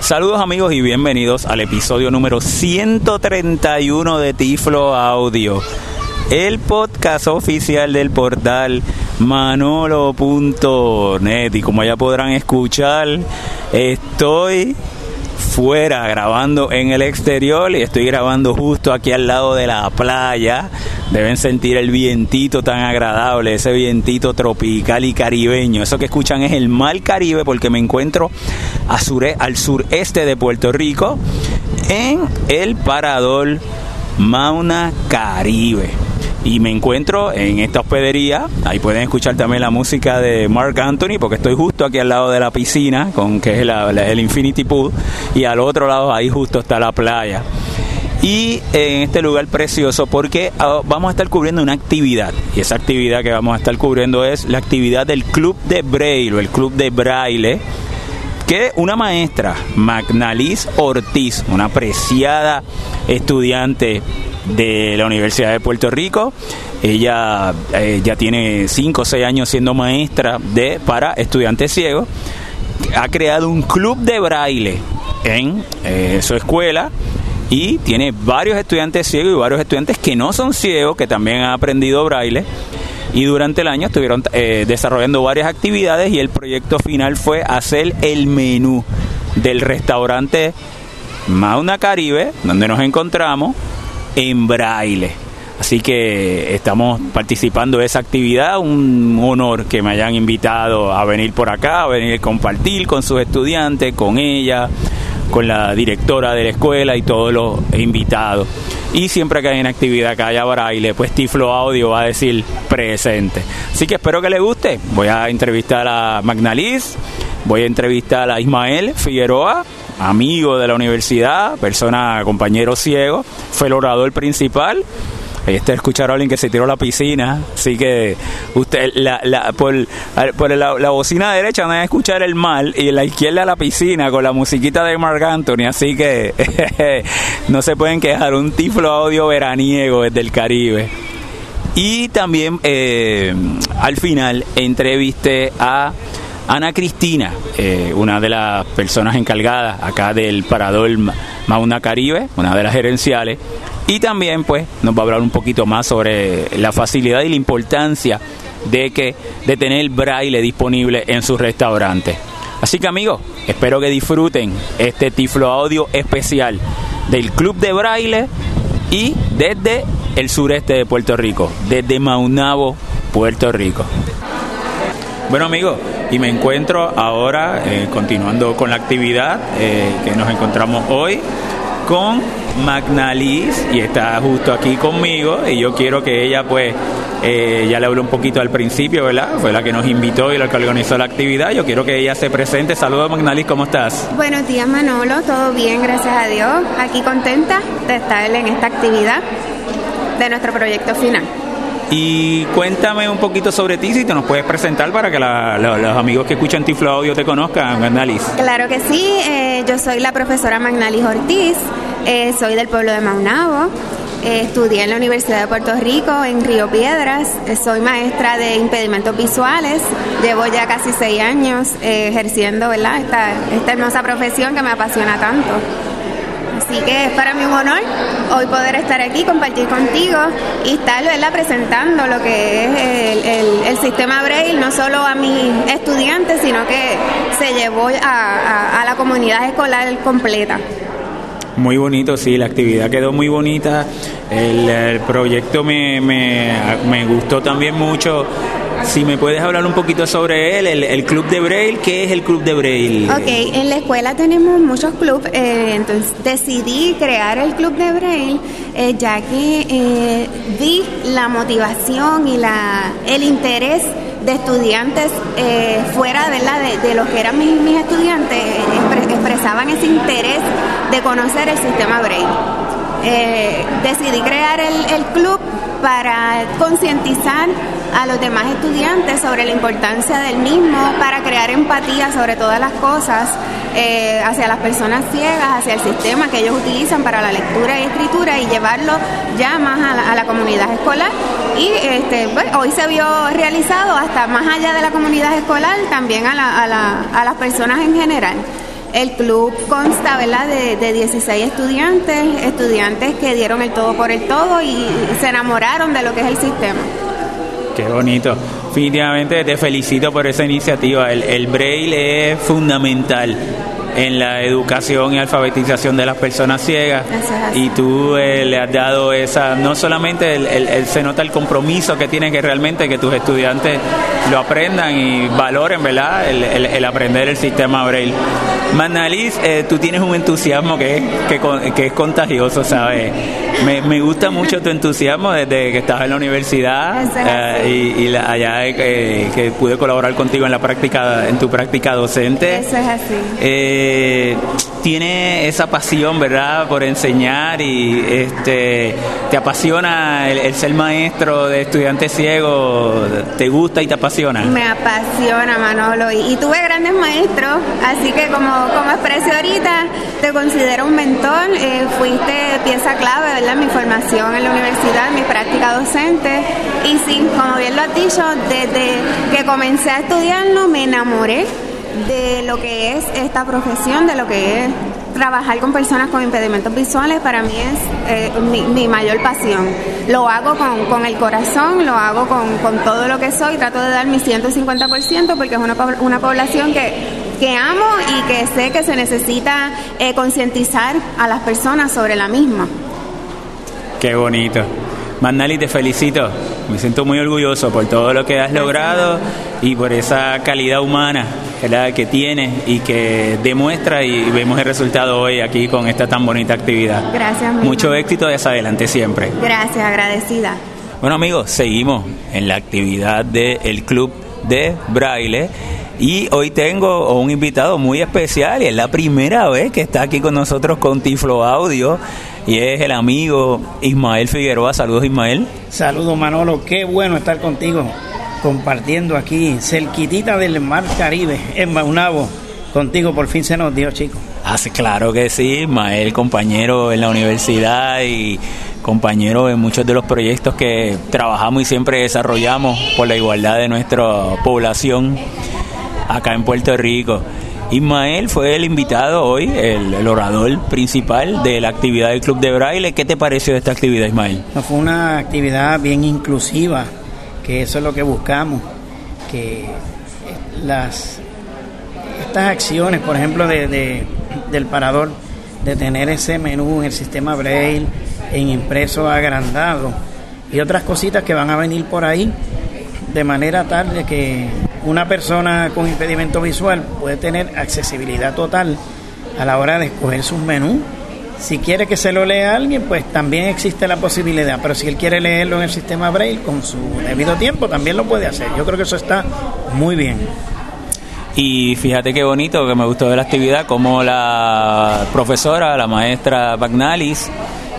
Saludos amigos y bienvenidos al episodio número 131 de Tiflo Audio, el podcast oficial del portal manolo.net y como ya podrán escuchar, estoy fuera grabando en el exterior y estoy grabando justo aquí al lado de la playa. Deben sentir el vientito tan agradable, ese vientito tropical y caribeño. Eso que escuchan es el Mar Caribe porque me encuentro al sureste de Puerto Rico en el parador Mauna Caribe y me encuentro en esta hospedería. Ahí pueden escuchar también la música de Mark Anthony, porque estoy justo aquí al lado de la piscina, con que es el Infinity Pool, y al otro lado ahí justo está la playa. Y en este lugar precioso, porque ah, vamos a estar cubriendo una actividad, y esa actividad que vamos a estar cubriendo es la actividad del Club de Braille, o el Club de Braille, que una maestra, Magnalis Ortiz, una apreciada estudiante de la Universidad de Puerto Rico. Ella eh, ya tiene 5 o 6 años siendo maestra de para estudiantes ciegos. Ha creado un club de braille en eh, su escuela y tiene varios estudiantes ciegos y varios estudiantes que no son ciegos, que también han aprendido braille. Y durante el año estuvieron eh, desarrollando varias actividades y el proyecto final fue hacer el menú del restaurante Mauna Caribe, donde nos encontramos, en braille. Así que estamos participando de esa actividad, un honor que me hayan invitado a venir por acá, a venir a compartir con sus estudiantes, con ella, con la directora de la escuela y todos los invitados. Y siempre que hay una actividad que haya braille, pues Tiflo Audio va a decir presente. Así que espero que les guste. Voy a entrevistar a Magnalis, voy a entrevistar a Ismael Figueroa, amigo de la universidad, persona, compañero ciego, fue el orador principal. Este escuchar a alguien que se tiró a la piscina, así que usted la, la, por, por la, bocina derecha van a escuchar el mal y la izquierda la piscina con la musiquita de Mark Anthony, así que no se pueden quejar, un tiflo audio veraniego desde el Caribe. Y también eh, al final entrevisté a Ana Cristina, eh, una de las personas encargadas acá del parador Mauna Caribe, una de las gerenciales, y también pues nos va a hablar un poquito más sobre la facilidad y la importancia de que de tener braille disponible en sus restaurantes. Así que amigos, espero que disfruten este Tiflo Audio especial del Club de Braille y desde el sureste de Puerto Rico, desde Maunabo, Puerto Rico. Bueno amigos, y me encuentro ahora eh, continuando con la actividad eh, que nos encontramos hoy con Magnalis y está justo aquí conmigo y yo quiero que ella pues eh, ya le habló un poquito al principio, ¿verdad? Fue la que nos invitó y la que organizó la actividad. Yo quiero que ella se presente. Saludos Magnalis, ¿cómo estás? Buenos días Manolo, todo bien, gracias a Dios. Aquí contenta de estar en esta actividad de nuestro proyecto final. Y cuéntame un poquito sobre ti, si te nos puedes presentar para que los amigos que escuchan Tiflo Audio te conozcan, Magnalis. Claro que sí, eh, yo soy la profesora Magnalis Ortiz, eh, soy del pueblo de Maunabo. Eh, estudié en la Universidad de Puerto Rico, en Río Piedras. soy maestra de impedimentos visuales. Llevo ya casi seis años ejerciendo ¿verdad? Esta, esta hermosa profesión que me apasiona tanto. Así que es para mí un honor hoy poder estar aquí, compartir contigo y estar presentando lo que es el, sistema Braille, no solo a mis estudiantes, sino que se llevó a, la comunidad escolar completa. Muy bonito, sí, la actividad quedó muy bonita. El, proyecto me, me, me, gustó también mucho si me puedes hablar un poquito sobre él, el, Club de Braille, ¿qué es el Club de Braille? Ok, en la escuela tenemos muchos clubes, eh, entonces decidí crear el Club de Braille eh, ya que eh, vi la motivación y la, el interés de estudiantes fuera ¿verdad? De, de, los que eran mis, mis estudiantes, expresaban ese interés de conocer el sistema Braille. decidí crear el, el club para concientizar a los demás estudiantes sobre la importancia del mismo, para crear empatía sobre todas las cosas eh, hacia las personas ciegas, hacia el sistema que ellos utilizan para la lectura y escritura y llevarlo ya más a la, comunidad escolar. Y este, hoy se vio realizado hasta más allá de la comunidad escolar, también a, a las personas en general. El club consta, ¿verdad?, de, de 16 estudiantes, estudiantes que dieron el todo por el todo y se enamoraron de lo que es el sistema. Qué bonito. Definitivamente te felicito por esa iniciativa. El, el braille es fundamental en la educación y alfabetización de las personas ciegas y tú eh, le has dado esa, no solamente el, se nota el compromiso que tiene que realmente que tus estudiantes lo aprendan y valoren, ¿verdad? El, aprender el sistema Braille. Manalis, eh, tú tienes un entusiasmo que, que, que es contagioso, ¿sabes? Me, me, gusta mucho tu entusiasmo desde que estás en la universidad eh, y, allá que pude colaborar contigo en la práctica, en tu práctica docente. Eso es así. Eh, tiene esa pasión, ¿verdad?, por enseñar y este te apasiona el, ser maestro de estudiantes ciegos, ¿te gusta y te apasiona? Me apasiona, Manolo, y, tuve grandes maestros, así que como, como expresé ahorita, te considero un mentor, eh, fuiste pieza clave, ¿verdad?, mi formación en la universidad, mi práctica docente, y sí, como bien lo has dicho, desde que comencé a estudiarlo me enamoré de lo que es esta profesión, de lo que es trabajar con personas con impedimentos visuales, para mí es eh, mi, mayor pasión. Lo hago con, el corazón, lo hago con, todo lo que soy, trato de dar mi 150% porque es una, una población que, que amo y que sé que se necesita eh, concientizar a las personas sobre la misma. Qué bonito. Manali, te felicito. Me siento muy orgulloso por todo lo que has logrado y por esa calidad humana que tienes y que demuestra y vemos el resultado hoy aquí con esta tan bonita actividad. Gracias. Mucho éxito y hacia adelante siempre. Gracias, agradecida. Bueno amigos, seguimos en la actividad del Club de Braille. Y hoy tengo un invitado muy especial y es la primera vez que está aquí con nosotros con Tiflo Audio y es el amigo Ismael Figueroa. Saludos Ismael. Saludos Manolo, qué bueno estar contigo compartiendo aquí cerquitita del mar Caribe en Maunabo. Contigo por fin se nos dio, chicos. Ah, claro que sí, Ismael, compañero en la universidad y compañero en muchos de los proyectos que trabajamos y siempre desarrollamos por la igualdad de nuestra población acá en Puerto Rico. Ismael fue el invitado hoy, el, orador principal de la actividad del Club de Braille. ¿Qué te pareció esta actividad, Ismael? fue una actividad bien inclusiva, que eso es lo que buscamos, que las estas acciones, por ejemplo, de, del parador, de tener ese menú en el sistema Braille, en impreso agrandado y otras cositas que van a venir por ahí, de manera tal de que una persona con impedimento visual puede tener accesibilidad total a la hora de escoger sus menús. Si quiere que se lo lea alguien, pues también existe la posibilidad, pero si él quiere leerlo en el sistema Braille con su debido tiempo, también lo puede hacer. Yo creo que eso está muy bien. Y fíjate qué bonito que me gustó de la actividad, como la profesora, la maestra Bagnalis,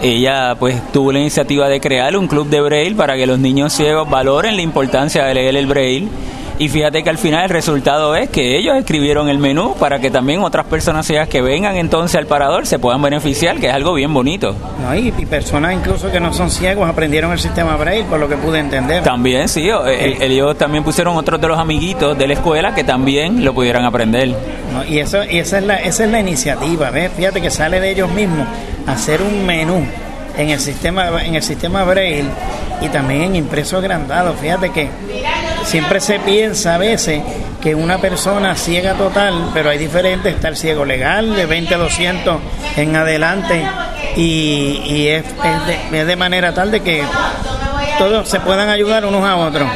ella pues tuvo la iniciativa de crear un club de Braille para que los niños ciegos valoren la importancia de leer el Braille y fíjate que al final el resultado es que ellos escribieron el menú para que también otras personas que vengan entonces al parador se puedan beneficiar, que es algo bien bonito. y, personas incluso que no son ciegos aprendieron el sistema Braille, por lo que pude entender. También, sí, ellos también pusieron otros de los amiguitos de la escuela que también lo pudieran aprender. y eso y esa es la esa es la iniciativa, ¿ves? Fíjate que sale de ellos mismos hacer un menú en el sistema en el sistema Braille y también en impreso agrandado. Fíjate que siempre se piensa a veces que una persona ciega total, pero hay diferentes, está el ciego legal de 20 a 200 en adelante y, es, es, de, manera tal de que todos se puedan ayudar unos a otros.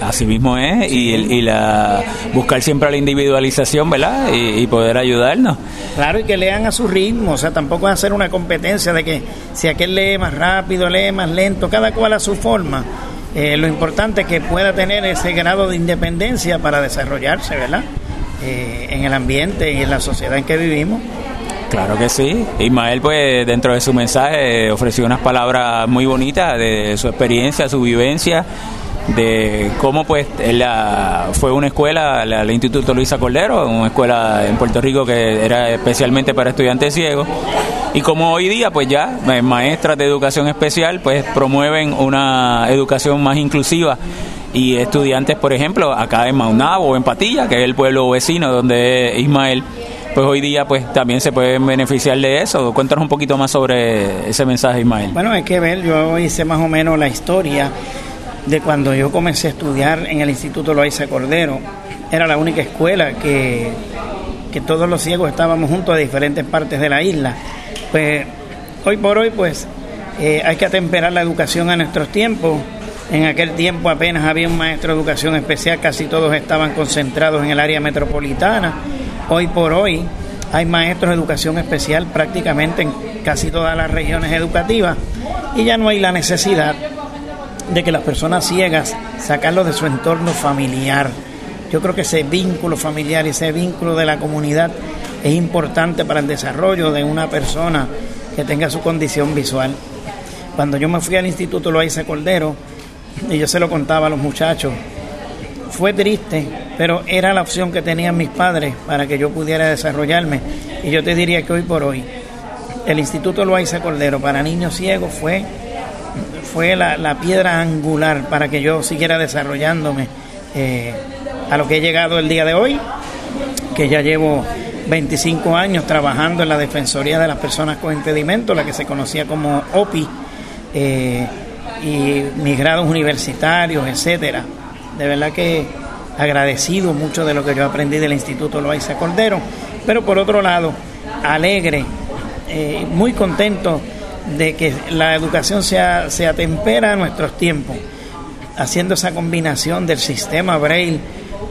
Así mismo es, y, y, la buscar siempre la individualización, ¿verdad? Y, y, poder ayudarnos. Claro, y que lean a su ritmo, o sea, tampoco es hacer una competencia de que si aquel lee más rápido, lee más lento, cada cual a su forma eh, lo importante que pueda tener ese grado de independencia para desarrollarse, ¿verdad? Eh, en el ambiente y en la sociedad en que vivimos. Claro que sí. Ismael, pues, dentro de su mensaje ofreció unas palabras muy bonitas de su experiencia, su vivencia de cómo pues la, fue una escuela, el Instituto Luisa Cordero, una escuela en Puerto Rico que era especialmente para estudiantes ciegos, y como hoy día pues ya eh, maestras de educación especial pues promueven una educación más inclusiva y estudiantes, por ejemplo, acá en Maunabo o en Patilla, que es el pueblo vecino donde Ismael, pues hoy día pues también se pueden beneficiar de eso. Cuéntanos un poquito más sobre ese mensaje, Ismael. Bueno, hay que ver, yo hice más o menos la historia de cuando yo comencé a estudiar en el Instituto Loaiza Cordero. Era la única escuela que, que todos los ciegos estábamos juntos a diferentes partes de la isla. Pues hoy por hoy pues eh, hay que atemperar la educación a nuestros tiempos. En aquel tiempo apenas había un maestro de educación especial, casi todos estaban concentrados en el área metropolitana. Hoy por hoy hay maestros de educación especial prácticamente en casi todas las regiones educativas y ya no hay la necesidad de que las personas ciegas sacarlos de su entorno familiar. Yo creo que ese vínculo familiar y ese vínculo de la comunidad es importante para el desarrollo de una persona que tenga su condición visual. Cuando yo me fui al Instituto Loaiza Cordero, y yo se lo contaba a los muchachos, fue triste, pero era la opción que tenían mis padres para que yo pudiera desarrollarme. Y yo te diría que hoy por hoy, el Instituto Loaiza Cordero para niños ciegos fue, fue la, piedra angular para que yo siguiera desarrollándome eh, a lo que he llegado el día de hoy, que ya llevo 25 años trabajando en la Defensoría de las Personas con Impedimento, la que se conocía como OPI eh, y mis grados universitarios, etcétera. De verdad que agradecido mucho de lo que yo aprendí del Instituto Loaiza Cordero, pero por otro lado, alegre, eh, muy contento de que la educación sea, se atempera a nuestros tiempos, haciendo esa combinación del sistema Braille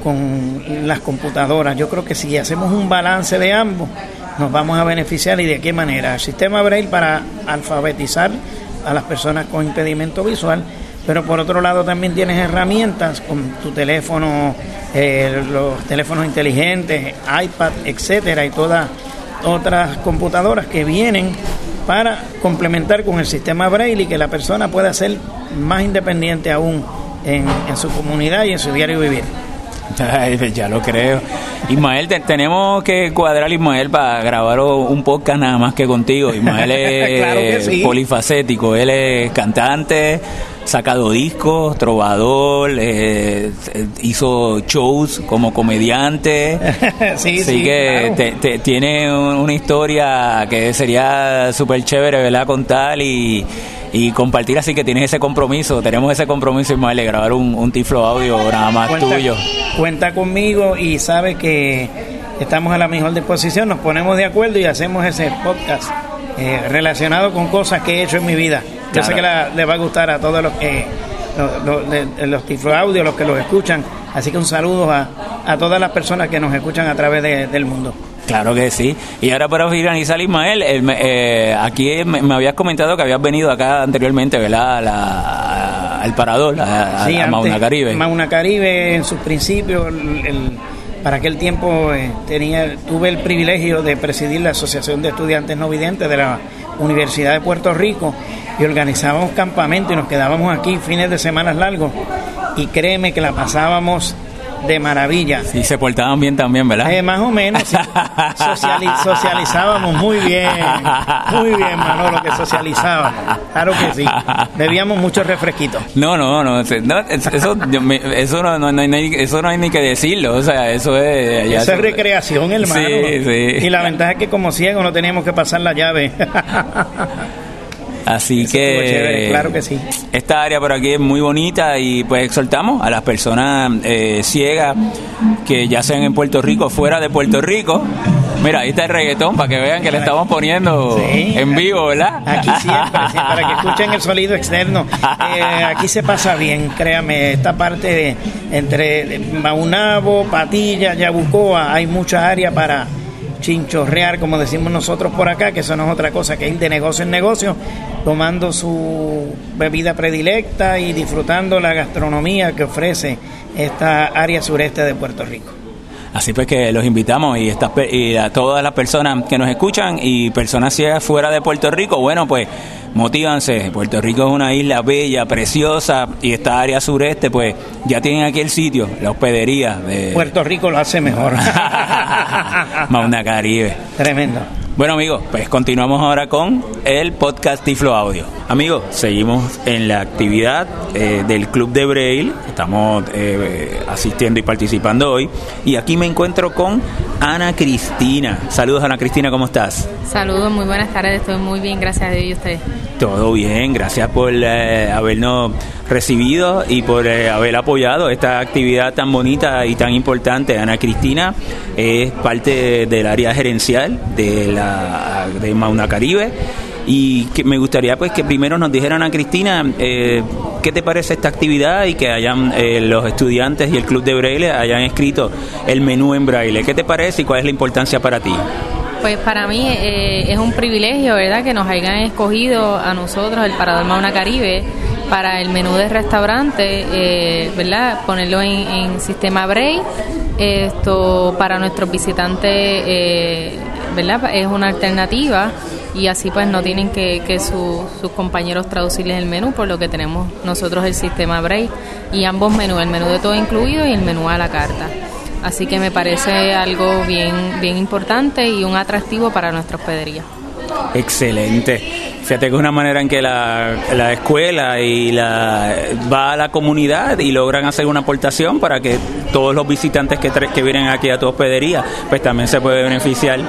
con las computadoras. Yo creo que si hacemos un balance de ambos, nos vamos a beneficiar y de qué manera. El sistema Braille para alfabetizar a las personas con impedimento visual, pero por otro lado también tienes herramientas con tu teléfono, eh, los teléfonos inteligentes, iPad, etcétera, y todas otras computadoras que vienen para complementar con el sistema Braille y que la persona pueda ser más independiente aún en, en su comunidad y en su diario vivir. Ya lo creo. Ismael, tenemos que cuadrar Ismael para grabar un podcast nada más que contigo. Ismael es polifacético, él es cantante, sacado discos, trovador, eh, hizo shows como comediante. sí, Así que tiene una historia que sería súper chévere, ¿verdad? Contar y y compartir así que tienes ese compromiso, tenemos ese compromiso Ismael de grabar un, un tiflo audio nada más tuyo. Cuenta conmigo y sabe que estamos a la mejor disposición, nos ponemos de acuerdo y hacemos ese podcast eh, relacionado con cosas que he hecho en mi vida. Yo sé que le va a gustar a todos los que los, los, tiflo audio, los que los escuchan, así que un saludo a, a todas las personas que nos escuchan a través del mundo. Claro que sí. Y ahora para finalizar, Ismael, eh, aquí me, habías comentado que habías venido acá anteriormente, ¿verdad? al parador, a, sí, Mauna Caribe. Mauna Caribe, en sus principios, para aquel tiempo eh, tenía, tuve el privilegio de presidir la Asociación de Estudiantes No Videntes de la Universidad de Puerto Rico y organizábamos campamentos y nos quedábamos aquí fines de semanas largos. Y créeme que la pasábamos de maravilla. Sí, se portaban bien también, ¿verdad? Eh, más o menos, socializábamos muy bien, muy bien, Manolo, que socializábamos. Claro que sí. Bebíamos muchos refresquitos. No, no, no, eso, eso, no, no, hay, eso no hay ni que decirlo, o sea, eso es... eso es recreación, hermano. Sí, sí. Y la ventaja es que como ciegos no teníamos que pasar la llave. Así que, claro que sí. Esta área por aquí es muy bonita y pues exhortamos a las personas eh, ciegas que ya sean en Puerto Rico, fuera de Puerto Rico. Mira, ahí está el reggaetón para que vean que le estamos poniendo en vivo, ¿verdad? Aquí siempre, para que escuchen el sonido externo. Eh, aquí se pasa bien, créame, esta parte de, entre Maunabo, Patilla, Yabucoa, hay mucha área para chinchorrear, como decimos nosotros por acá, que eso no es otra cosa que ir de negocio en negocio, tomando su bebida predilecta y disfrutando la gastronomía que ofrece esta área sureste de Puerto Rico. Así pues que los invitamos y, estas, y a todas las personas que nos escuchan y personas ciegas fuera de Puerto Rico, bueno, pues motívanse. Puerto Rico es una isla bella, preciosa y esta área sureste, pues ya tienen aquí el sitio, la hospedería de... Puerto Rico lo hace mejor. Mauna Caribe. Tremendo. Bueno amigos, pues continuamos ahora con el podcast Tiflo Audio. Amigos, seguimos en la actividad eh, del Club de Braille, estamos eh, asistiendo y participando hoy y aquí me encuentro con Ana Cristina. Saludos Ana Cristina, ¿cómo estás? Saludos, muy buenas tardes, estoy muy bien, gracias a Dios y usted. Todo bien, gracias por eh, habernos recibido y por haber apoyado esta actividad tan bonita y tan importante. Ana Cristina es parte del área gerencial de la de Mauna Caribe. Y que me gustaría pues que primero nos dijeran a Cristina eh, qué te parece esta actividad y que hayan eh, los estudiantes y el club de braille hayan escrito el menú en braille. Qué te parece y cuál es la importancia para ti pues para mí eh, es un privilegio verdad que nos hayan escogido a nosotros el Parador Mauna Caribe para el menú de restaurante verdad ponerlo en, sistema braille. Esto para nuestros visitantes ¿verdad? Es una alternativa y así pues no tienen que, que sus compañeros traducirles el menú, por lo que tenemos nosotros el sistema Braille y ambos menús, el menú de todo incluido y el menú a la carta. Así que me parece algo bien, bien importante y un atractivo para nuestra hospedería. Excelente. Fíjate que es una manera en que la, la, escuela y la va a la comunidad y logran hacer una aportación para que todos los visitantes que, que vienen aquí a tu hospedería, pues también se puede beneficiar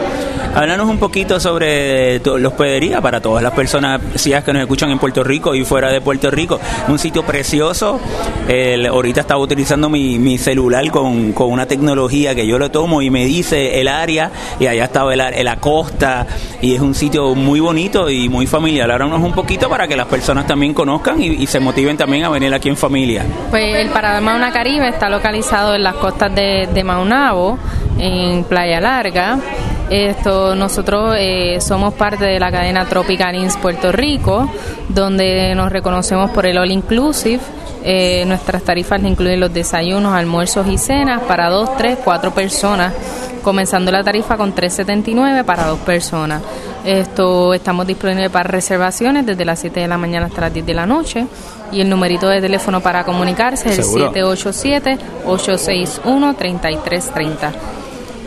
Háblanos un poquito sobre la hospedería para todas las personas que nos escuchan en Puerto Rico y fuera de Puerto Rico. Un sitio precioso. El, ahorita estaba utilizando mi, celular con, con, una tecnología que yo lo tomo y me dice el área y allá estaba el, la costa y es un sitio muy bonito y muy familiar. Háblanos un poquito para que las personas también conozcan y, se motiven también a venir aquí en familia. Pues el Parador Mauna Caribe está localizado en las costas de, de Maunabo, en Playa Larga esto, nosotros eh, somos parte de la cadena Tropical Inns Puerto Rico, donde nos reconocemos por el All Inclusive. Eh, nuestras tarifas incluyen los desayunos, almuerzos y cenas para dos, tres, cuatro personas, comenzando la tarifa con 3.79 para dos personas. Esto estamos disponibles para reservaciones desde las 7 de la mañana hasta las 10 de la noche y el numerito de teléfono para comunicarse es el 787 861 3330.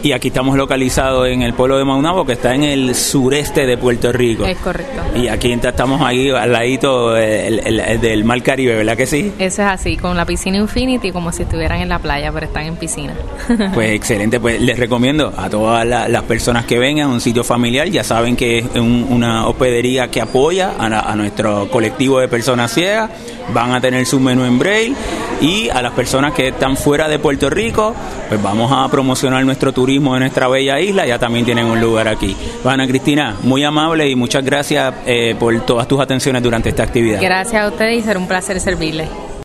Y aquí estamos localizados en el pueblo de Maunabo, que está en el sureste de Puerto Rico. Es correcto. Y aquí estamos ahí al ladito del Mar Caribe, ¿verdad que sí? Eso es así, con la piscina Infinity, como si estuvieran en la playa, pero están en piscina. Pues excelente, pues les recomiendo a todas las personas que vengan, un sitio familiar, ya saben que es una hospedería que apoya a, a nuestro colectivo de personas ciegas, van a tener su menú en braille y a las personas que están fuera de Puerto Rico, pues vamos a promocionar nuestro turismo de nuestra bella isla, ya también tienen un lugar aquí. Ana Cristina, muy amable y muchas gracias eh, por todas tus atenciones durante esta actividad. Gracias a ustedes y será un placer servirles.